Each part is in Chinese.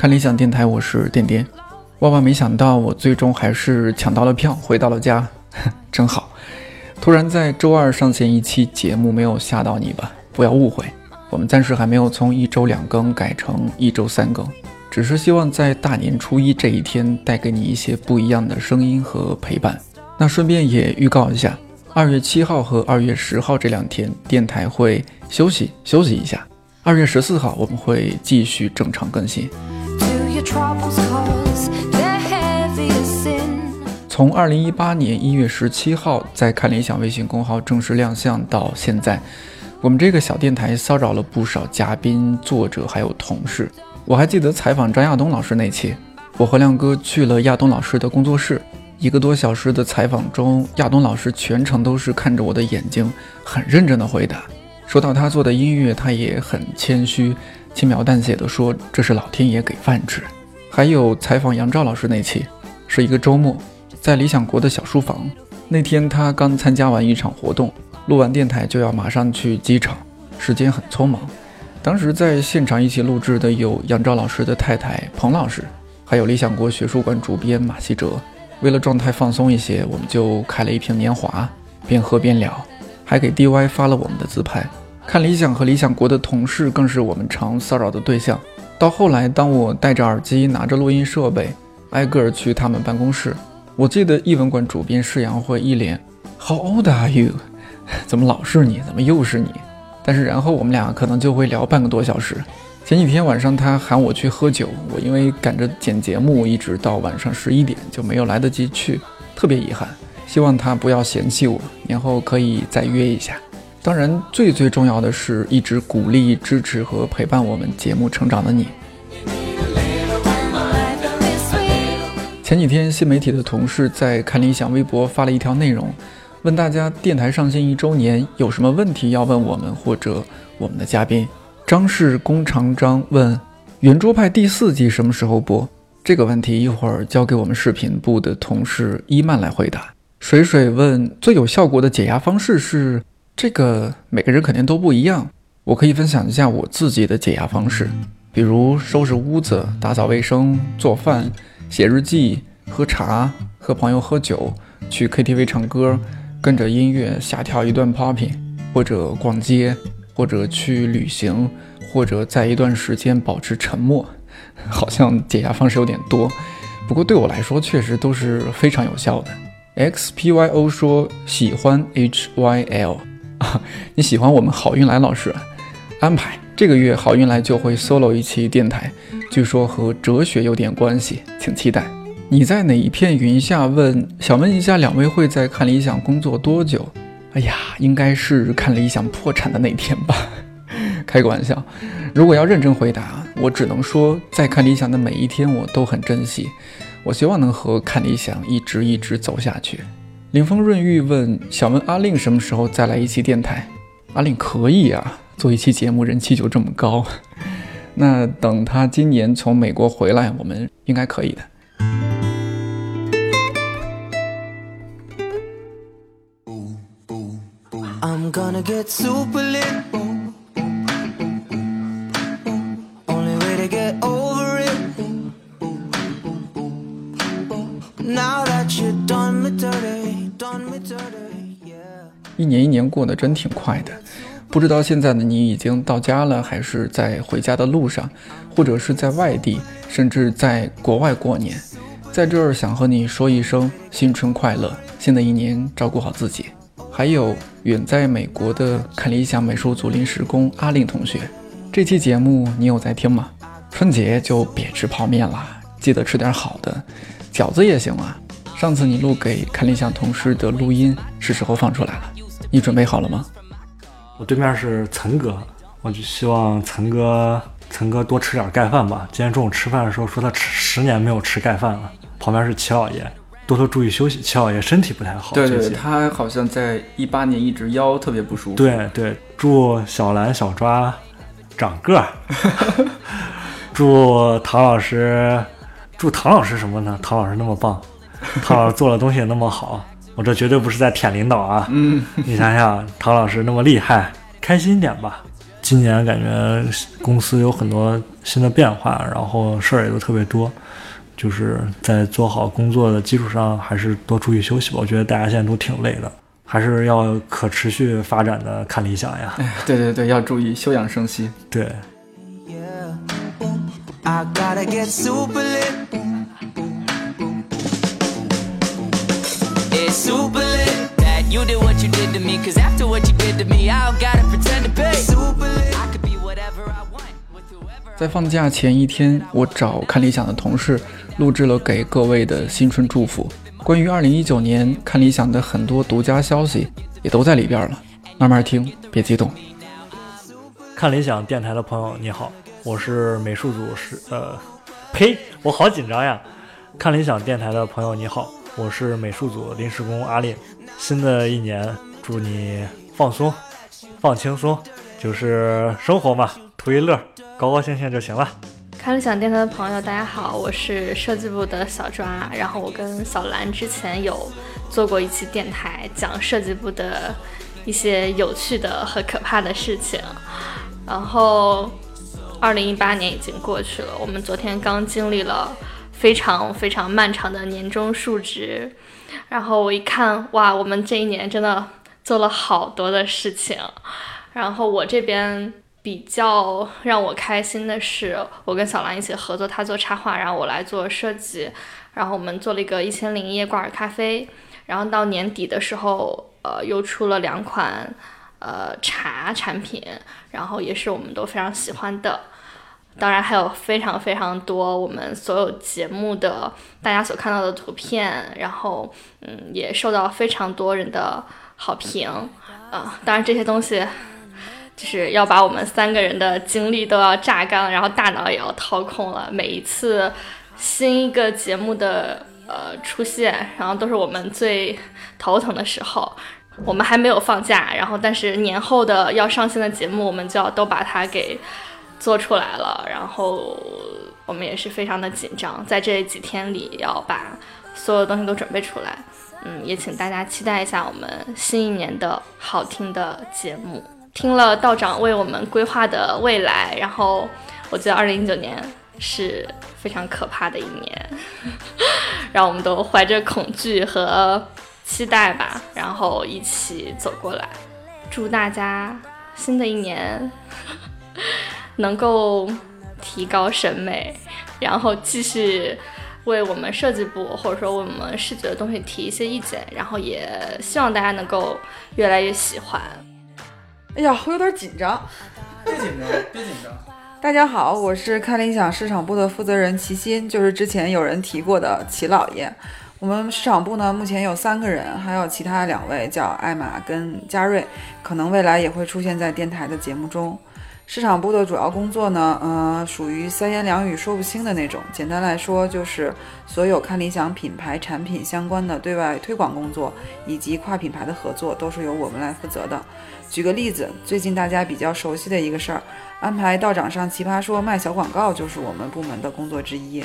看理想电台，我是点点。万万没想到，我最终还是抢到了票，回到了家，真好。突然在周二上线一期节目，没有吓到你吧？不要误会，我们暂时还没有从一周两更改成一周三更，只是希望在大年初一这一天带给你一些不一样的声音和陪伴。那顺便也预告一下，二月七号和二月十号这两天，电台会休息休息一下。二月十四号，我们会继续正常更新。从二零一八年一月十七号在看理想微信公号正式亮相到现在，我们这个小电台骚扰了不少嘉宾、作者还有同事。我还记得采访张亚东老师那期，我和亮哥去了亚东老师的工作室，一个多小时的采访中，亚东老师全程都是看着我的眼睛，很认真的回答。说到他做的音乐，他也很谦虚、轻描淡写的说：“这是老天爷给饭吃。”还有采访杨照老师那期，是一个周末，在理想国的小书房。那天他刚参加完一场活动，录完电台就要马上去机场，时间很匆忙。当时在现场一起录制的有杨照老师的太太彭老师，还有理想国学术馆主编马希哲。为了状态放松一些，我们就开了一瓶年华，边喝边聊，还给 DY 发了我们的自拍。看理想和理想国的同事更是我们常骚扰的对象。到后来，当我戴着耳机，拿着录音设备，挨个儿去他们办公室，我记得艺文馆主编释阳会一脸 “How old are you？” 怎么老是你？怎么又是你？但是然后我们俩可能就会聊半个多小时。前几天晚上他喊我去喝酒，我因为赶着剪节目，一直到晚上十一点就没有来得及去，特别遗憾。希望他不要嫌弃我，年后可以再约一下。当然，最最重要的是一直鼓励、支持和陪伴我们节目成长的你。前几天，新媒体的同事在看理想微博发了一条内容，问大家电台上线一周年有什么问题要问我们或者我们的嘉宾。张氏弓长张问：圆桌派第四季什么时候播？这个问题一会儿交给我们视频部的同事伊曼来回答。水水问：最有效果的解压方式是？这个每个人肯定都不一样，我可以分享一下我自己的解压方式，比如收拾屋子、打扫卫生、做饭、写日记、喝茶、和朋友喝酒、去 KTV 唱歌、跟着音乐瞎跳一段 popping，或者逛街，或者去旅行，或者在一段时间保持沉默。好像解压方式有点多，不过对我来说确实都是非常有效的。XPYO 说喜欢 HYL。啊，你喜欢我们好运来老师安排？这个月好运来就会 solo 一期电台，据说和哲学有点关系，请期待。你在哪一片云下？问想问一下，两位会在看理想工作多久？哎呀，应该是看理想破产的那天吧。开个玩笑，如果要认真回答，我只能说，在看理想的每一天我都很珍惜。我希望能和看理想一直一直走下去。林峰润玉问：“想问阿令什么时候再来一期电台？”阿令可以啊，做一期节目人气就这么高。那等他今年从美国回来，我们应该可以的。一年一年过得真挺快的，不知道现在的你已经到家了，还是在回家的路上，或者是在外地，甚至在国外过年。在这儿想和你说一声新春快乐，新的一年照顾好自己。还有远在美国的看理想美术组临时工阿令同学，这期节目你有在听吗？春节就别吃泡面了，记得吃点好的，饺子也行啊。上次你录给看理想同事的录音是时候放出来了。你准备好了吗？我对面是岑哥，我就希望岑哥岑哥多吃点盖饭吧。今天中午吃饭的时候说他吃十年没有吃盖饭了。旁边是齐老爷，多多注意休息。齐老爷身体不太好，对对，他好像在一八年一直腰特别不舒服。对对，祝小兰小抓长个儿，祝唐老师，祝唐老师什么呢？唐老师那么棒，唐老师做的东西也那么好。我这绝对不是在舔领导啊！嗯，你想想，唐老师那么厉害，开心点吧。今年感觉公司有很多新的变化，然后事儿也都特别多，就是在做好工作的基础上，还是多注意休息吧。我觉得大家现在都挺累的，还是要可持续发展的看理想呀。哎，对对对，要注意休养生息。对。I gotta get super lit. Super lit that you did what you did to me. Cause after what you did to me, I don't gotta pretend to be. Super lit. I could be whatever I want with whoever 在放假前一天，我找看理想的同事录制了给各位的新春祝福。关于2019年看理想的很多独家消息也都在里边了，慢慢听，别激动。看理想电台的朋友，你好，我是美术组是呃，呸，我好紧张呀！看理想电台的朋友，你好，我是美术组临时工阿令。新的一年，祝你放松，放轻松，就是生活嘛，图一乐，高高兴兴就行了。看理想电台的朋友，大家好，我是设计部的小抓。然后我跟小兰之前有做过一期电台，讲设计部的一些有趣的和可怕的事情。然后，二零一八年已经过去了，我们昨天刚经历了非常非常漫长的年终述职。然后我一看，哇，我们这一年真的做了好多的事情。然后我这边。比较让我开心的是，我跟小兰一起合作，她做插画，然后我来做设计，然后我们做了一个一千零一夜挂耳咖啡，然后到年底的时候，呃，又出了两款呃茶产品，然后也是我们都非常喜欢的，当然还有非常非常多我们所有节目的大家所看到的图片，然后嗯，也受到非常多人的好评，啊、呃，当然这些东西。就是要把我们三个人的精力都要榨干，然后大脑也要掏空了。每一次新一个节目的呃出现，然后都是我们最头疼的时候。我们还没有放假，然后但是年后的要上线的节目，我们就要都把它给做出来了。然后我们也是非常的紧张，在这几天里要把所有东西都准备出来。嗯，也请大家期待一下我们新一年的好听的节目。听了道长为我们规划的未来，然后我觉得二零一九年是非常可怕的一年，让我们都怀着恐惧和期待吧，然后一起走过来。祝大家新的一年 能够提高审美，然后继续为我们设计部或者说为我们视觉的东西提一些意见，然后也希望大家能够越来越喜欢。哎呀，我有点紧张。别紧张，别紧张。大家好，我是看理想市场部的负责人齐鑫，就是之前有人提过的齐老爷。我们市场部呢，目前有三个人，还有其他两位叫艾玛跟嘉瑞，可能未来也会出现在电台的节目中。市场部的主要工作呢，呃，属于三言两语说不清的那种。简单来说，就是所有看理想品牌产品相关的对外推广工作，以及跨品牌的合作，都是由我们来负责的。举个例子，最近大家比较熟悉的一个事儿，安排道长上奇葩说卖小广告，就是我们部门的工作之一。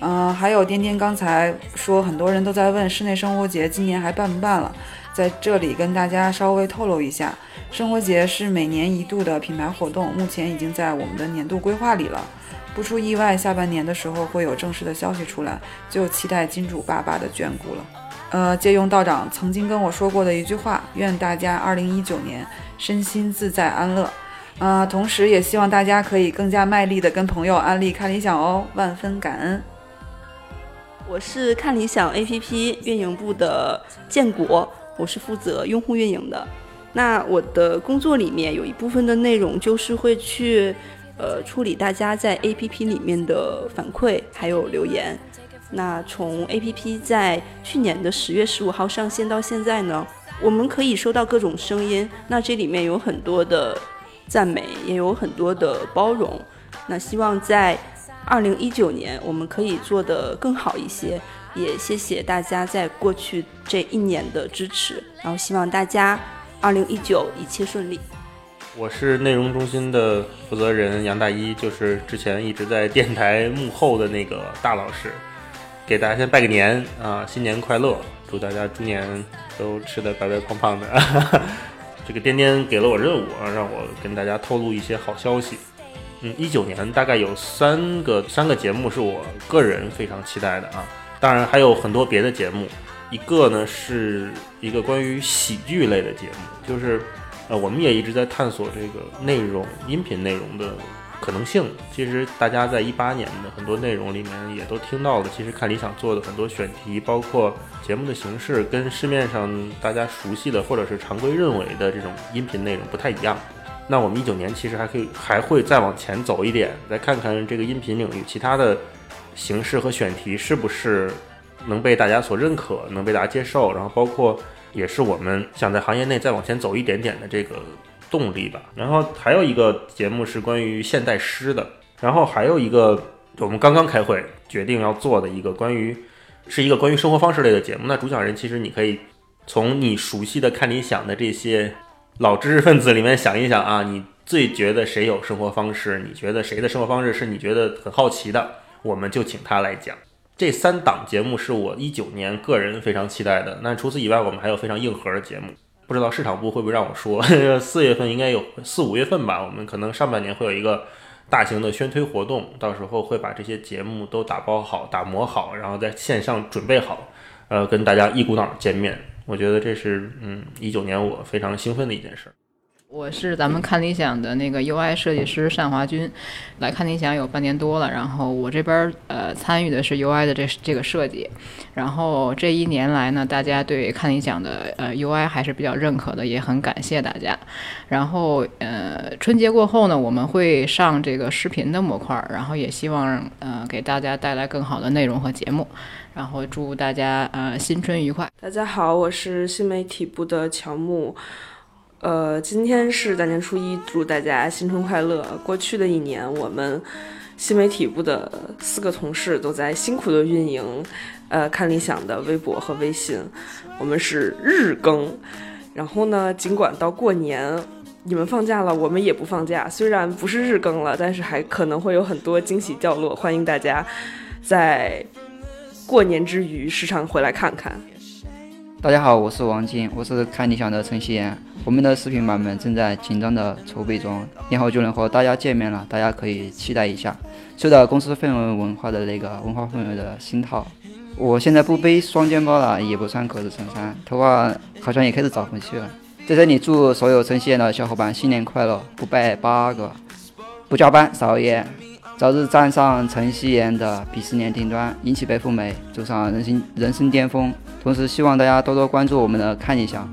嗯、还有颠颠刚才说，很多人都在问室内生活节今年还办不办了，在这里跟大家稍微透露一下，生活节是每年一度的品牌活动，目前已经在我们的年度规划里了。不出意外，下半年的时候会有正式的消息出来，就期待金主爸爸的眷顾了。呃，借用道长曾经跟我说过的一句话，愿大家二零一九年身心自在安乐。呃，同时也希望大家可以更加卖力的跟朋友安利看理想哦，万分感恩。我是看理想 APP 运营部的建国，我是负责用户运营的。那我的工作里面有一部分的内容就是会去呃处理大家在 APP 里面的反馈还有留言。那从 APP 在去年的十月十五号上线到现在呢，我们可以收到各种声音。那这里面有很多的赞美，也有很多的包容。那希望在二零一九年我们可以做得更好一些，也谢谢大家在过去这一年的支持，然后希望大家二零一九一切顺利。我是内容中心的负责人杨大一，就是之前一直在电台幕后的那个大老师，给大家先拜个年啊，新年快乐，祝大家猪年都吃的白白胖胖的，这个颠颠给了我任务啊，让我跟大家透露一些好消息。嗯，一九年大概有三个三个节目是我个人非常期待的啊，当然还有很多别的节目。一个呢是一个关于喜剧类的节目，就是呃我们也一直在探索这个内容音频内容的可能性。其实大家在一八年的很多内容里面也都听到了，其实看理想做的很多选题，包括节目的形式，跟市面上大家熟悉的或者是常规认为的这种音频内容不太一样。那我们一九年其实还可以还会再往前走一点，再看看这个音频领域其他的形式和选题是不是能被大家所认可，能被大家接受，然后包括也是我们想在行业内再往前走一点点的这个动力吧。然后还有一个节目是关于现代诗的，然后还有一个我们刚刚开会决定要做的一个关于是一个关于生活方式类的节目。那主讲人其实你可以从你熟悉的看理想的这些。老知识分子里面想一想啊，你最觉得谁有生活方式？你觉得谁的生活方式是你觉得很好奇的？我们就请他来讲。这三档节目是我一九年个人非常期待的。那除此以外，我们还有非常硬核的节目。不知道市场部会不会让我说？四月份应该有四五月份吧，我们可能上半年会有一个大型的宣推活动，到时候会把这些节目都打包好、打磨好，然后在线上准备好，呃，跟大家一股脑见面。我觉得这是嗯，一九年我非常兴奋的一件事儿。我是咱们看理想的那个 UI 设计师单华军，来看理想有半年多了。然后我这边呃参与的是 UI 的这这个设计。然后这一年来呢，大家对看理想的呃 UI 还是比较认可的，也很感谢大家。然后呃春节过后呢，我们会上这个视频的模块，然后也希望呃给大家带来更好的内容和节目。然后祝大家呃新春愉快。大家好，我是新媒体部的乔木。呃，今天是大年初一，祝大家新春快乐。过去的一年，我们新媒体部的四个同事都在辛苦的运营，呃，看理想的微博和微信，我们是日更。然后呢，尽管到过年你们放假了，我们也不放假。虽然不是日更了，但是还可能会有很多惊喜掉落。欢迎大家在过年之余时常回来看看。大家好，我是王静，我是看理想的陈希言。我们的视频版本正在紧张的筹备中，年后就能和大家见面了，大家可以期待一下。受到公司氛围文化的那个文化氛围的熏陶，我现在不背双肩包了，也不穿格子衬衫，头发好像也开始长回去了。在这里祝所有陈希言的小伙伴新年快乐，不拜八个，不加班，少熬夜。早日站上陈希言的鄙视链顶端，引起白富美，走上人生人生巅峰。同时，希望大家多多关注我们的看一下。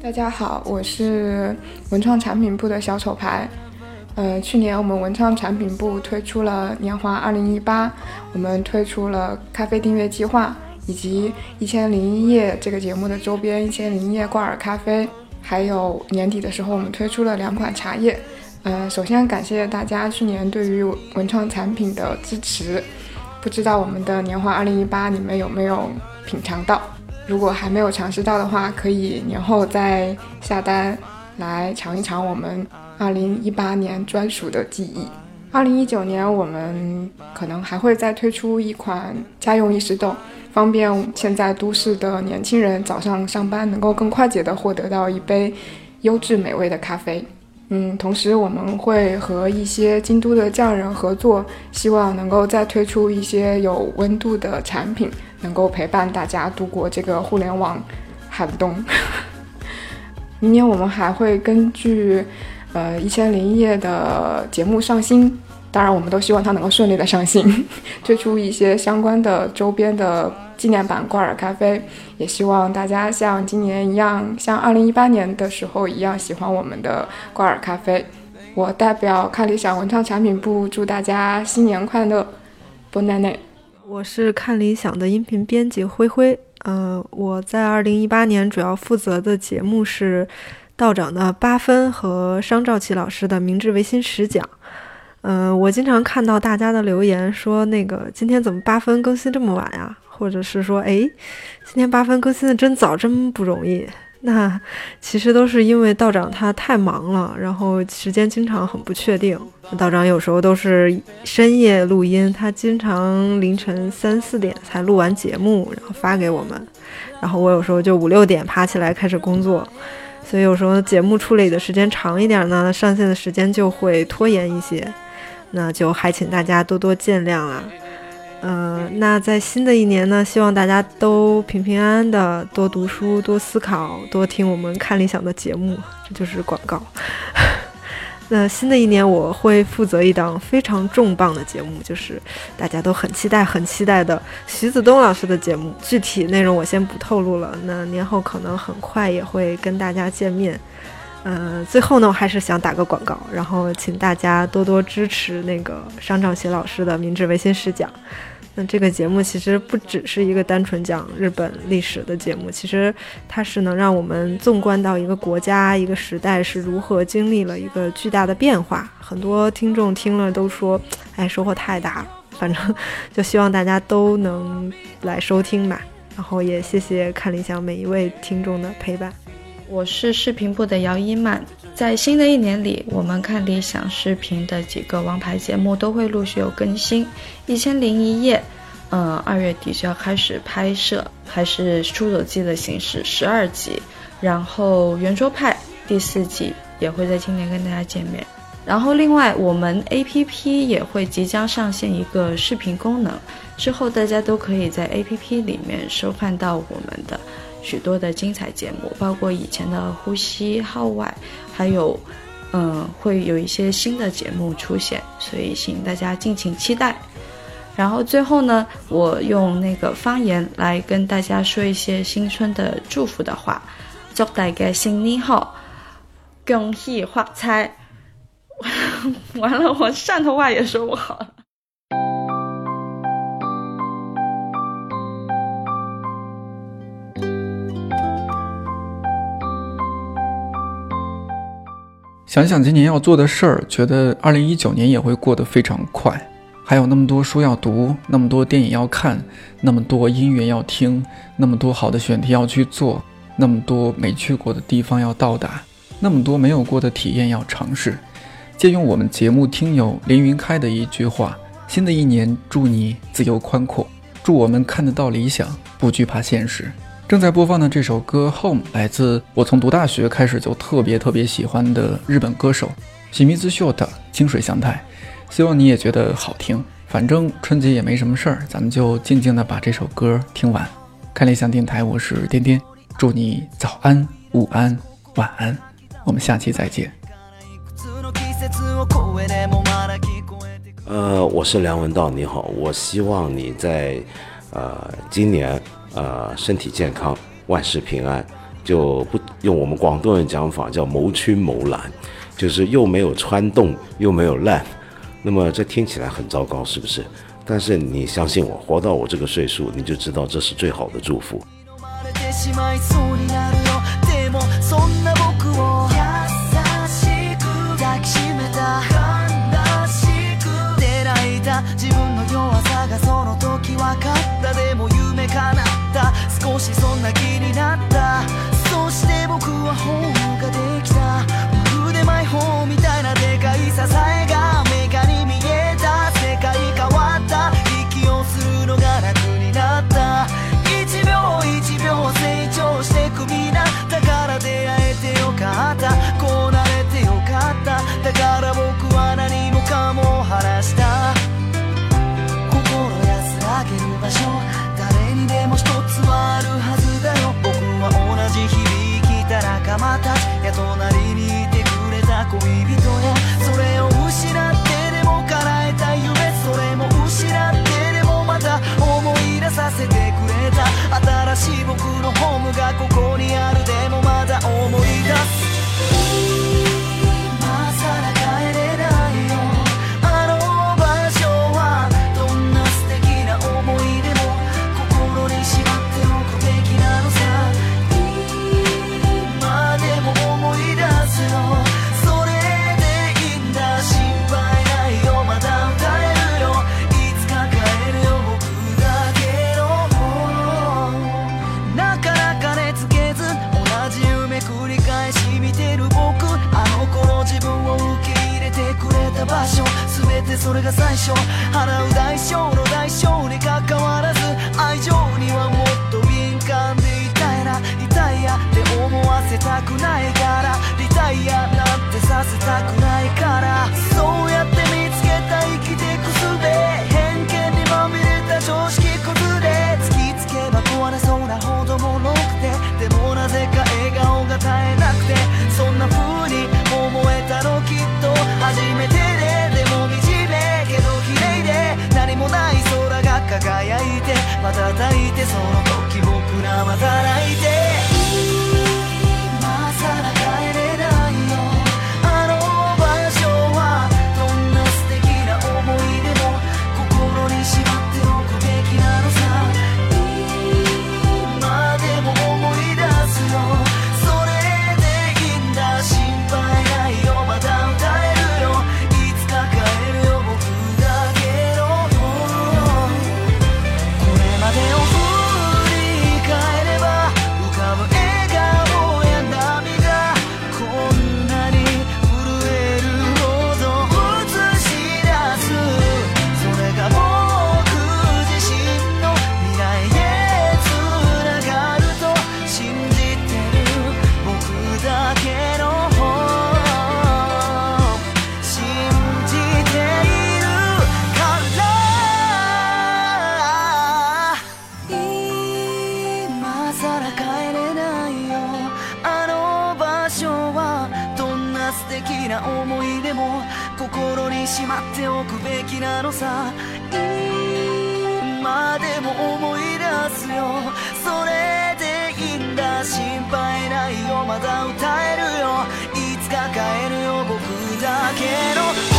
大家好，我是文创产品部的小丑牌。呃，去年我们文创产品部推出了年华二零一八，我们推出了咖啡订阅计划，以及一千零一夜这个节目的周边一千零一夜挂耳咖啡，还有年底的时候我们推出了两款茶叶。呃，首先感谢大家去年对于文创产品的支持，不知道我们的年华二零一八你们有没有品尝到？如果还没有尝试到的话，可以年后再下单来尝一尝我们。二零一八年专属的记忆。二零一九年，我们可能还会再推出一款家用意式豆，方便现在都市的年轻人早上上班能够更快捷地获得到一杯优质美味的咖啡。嗯，同时我们会和一些京都的匠人合作，希望能够再推出一些有温度的产品，能够陪伴大家度过这个互联网寒冬。明年我们还会根据。呃，一千零一夜的节目上新，当然我们都希望它能够顺利的上新，推出一些相关的周边的纪念版挂耳咖啡，也希望大家像今年一样，像二零一八年的时候一样喜欢我们的挂耳咖啡。我代表看理想文创产品部祝大家新年快乐，波奈奈。我是看理想的音频编辑灰灰，呃，我在二零一八年主要负责的节目是。道长的八分和商兆奇老师的明治维新十讲，嗯，我经常看到大家的留言说，那个今天怎么八分更新这么晚呀？或者是说，哎，今天八分更新的真早，真不容易。那其实都是因为道长他太忙了，然后时间经常很不确定。道长有时候都是深夜录音，他经常凌晨三四点才录完节目，然后发给我们。然后我有时候就五六点爬起来开始工作，所以有时候节目处理的时间长一点呢，上线的时间就会拖延一些。那就还请大家多多见谅啊。呃，那在新的一年呢，希望大家都平平安安的，多读书，多思考，多听我们看理想的节目，这就是广告。那新的一年，我会负责一档非常重磅的节目，就是大家都很期待、很期待的徐子东老师的节目。具体内容我先不透露了，那年后可能很快也会跟大家见面。呃，最后呢，我还是想打个广告，然后请大家多多支持那个商兆奇老师的明治维新史讲。那这个节目其实不只是一个单纯讲日本历史的节目，其实它是能让我们纵观到一个国家、一个时代是如何经历了一个巨大的变化。很多听众听了都说，哎，收获太大了。反正 就希望大家都能来收听吧。然后也谢谢看理想每一位听众的陪伴。我是视频部的姚一曼，在新的一年里，我们看理想视频的几个王牌节目都会陆续有更新。一千零一夜，嗯，二月底就要开始拍摄，还是出走记的形式，十二集。然后圆桌派第四季也会在今年跟大家见面。然后另外，我们 A P P 也会即将上线一个视频功能，之后大家都可以在 A P P 里面收看到我们的。许多的精彩节目，包括以前的呼吸号外，还有，嗯，会有一些新的节目出现，所以请大家敬请期待。然后最后呢，我用那个方言来跟大家说一些新春的祝福的话，祝大家新年好，恭喜发财。完了，我汕头话也说不好。想想今年要做的事儿，觉得二零一九年也会过得非常快。还有那么多书要读，那么多电影要看，那么多音乐要听，那么多好的选题要去做，那么多没去过的地方要到达，那么多没有过的体验要尝试。借用我们节目听友林云开的一句话：“新的一年，祝你自由宽阔，祝我们看得到理想，不惧怕现实。”正在播放的这首歌《Home》来自我从读大学开始就特别特别喜欢的日本歌手喜密兹秀的清水祥太，希望你也觉得好听。反正春节也没什么事儿，咱们就静静的把这首歌听完。看理想电台，我是颠颠，祝你早安、午安、晚安，我们下期再见。呃，我是梁文道，你好，我希望你在呃今年。呃，身体健康，万事平安，就不用我们广东人讲法叫谋区谋懒，就是又没有穿洞，又没有烂，那么这听起来很糟糕，是不是？但是你相信我，活到我这个岁数，你就知道这是最好的祝福。kuga kuko それが最初。払う代償の代償に関わまたいてその時僕らまた泣いて心にしまっておくべきなのさ。今でも思い出すよ。それでいいんだ。心配ないよ。まだ歌えるよ。いつか帰るよ。僕だけの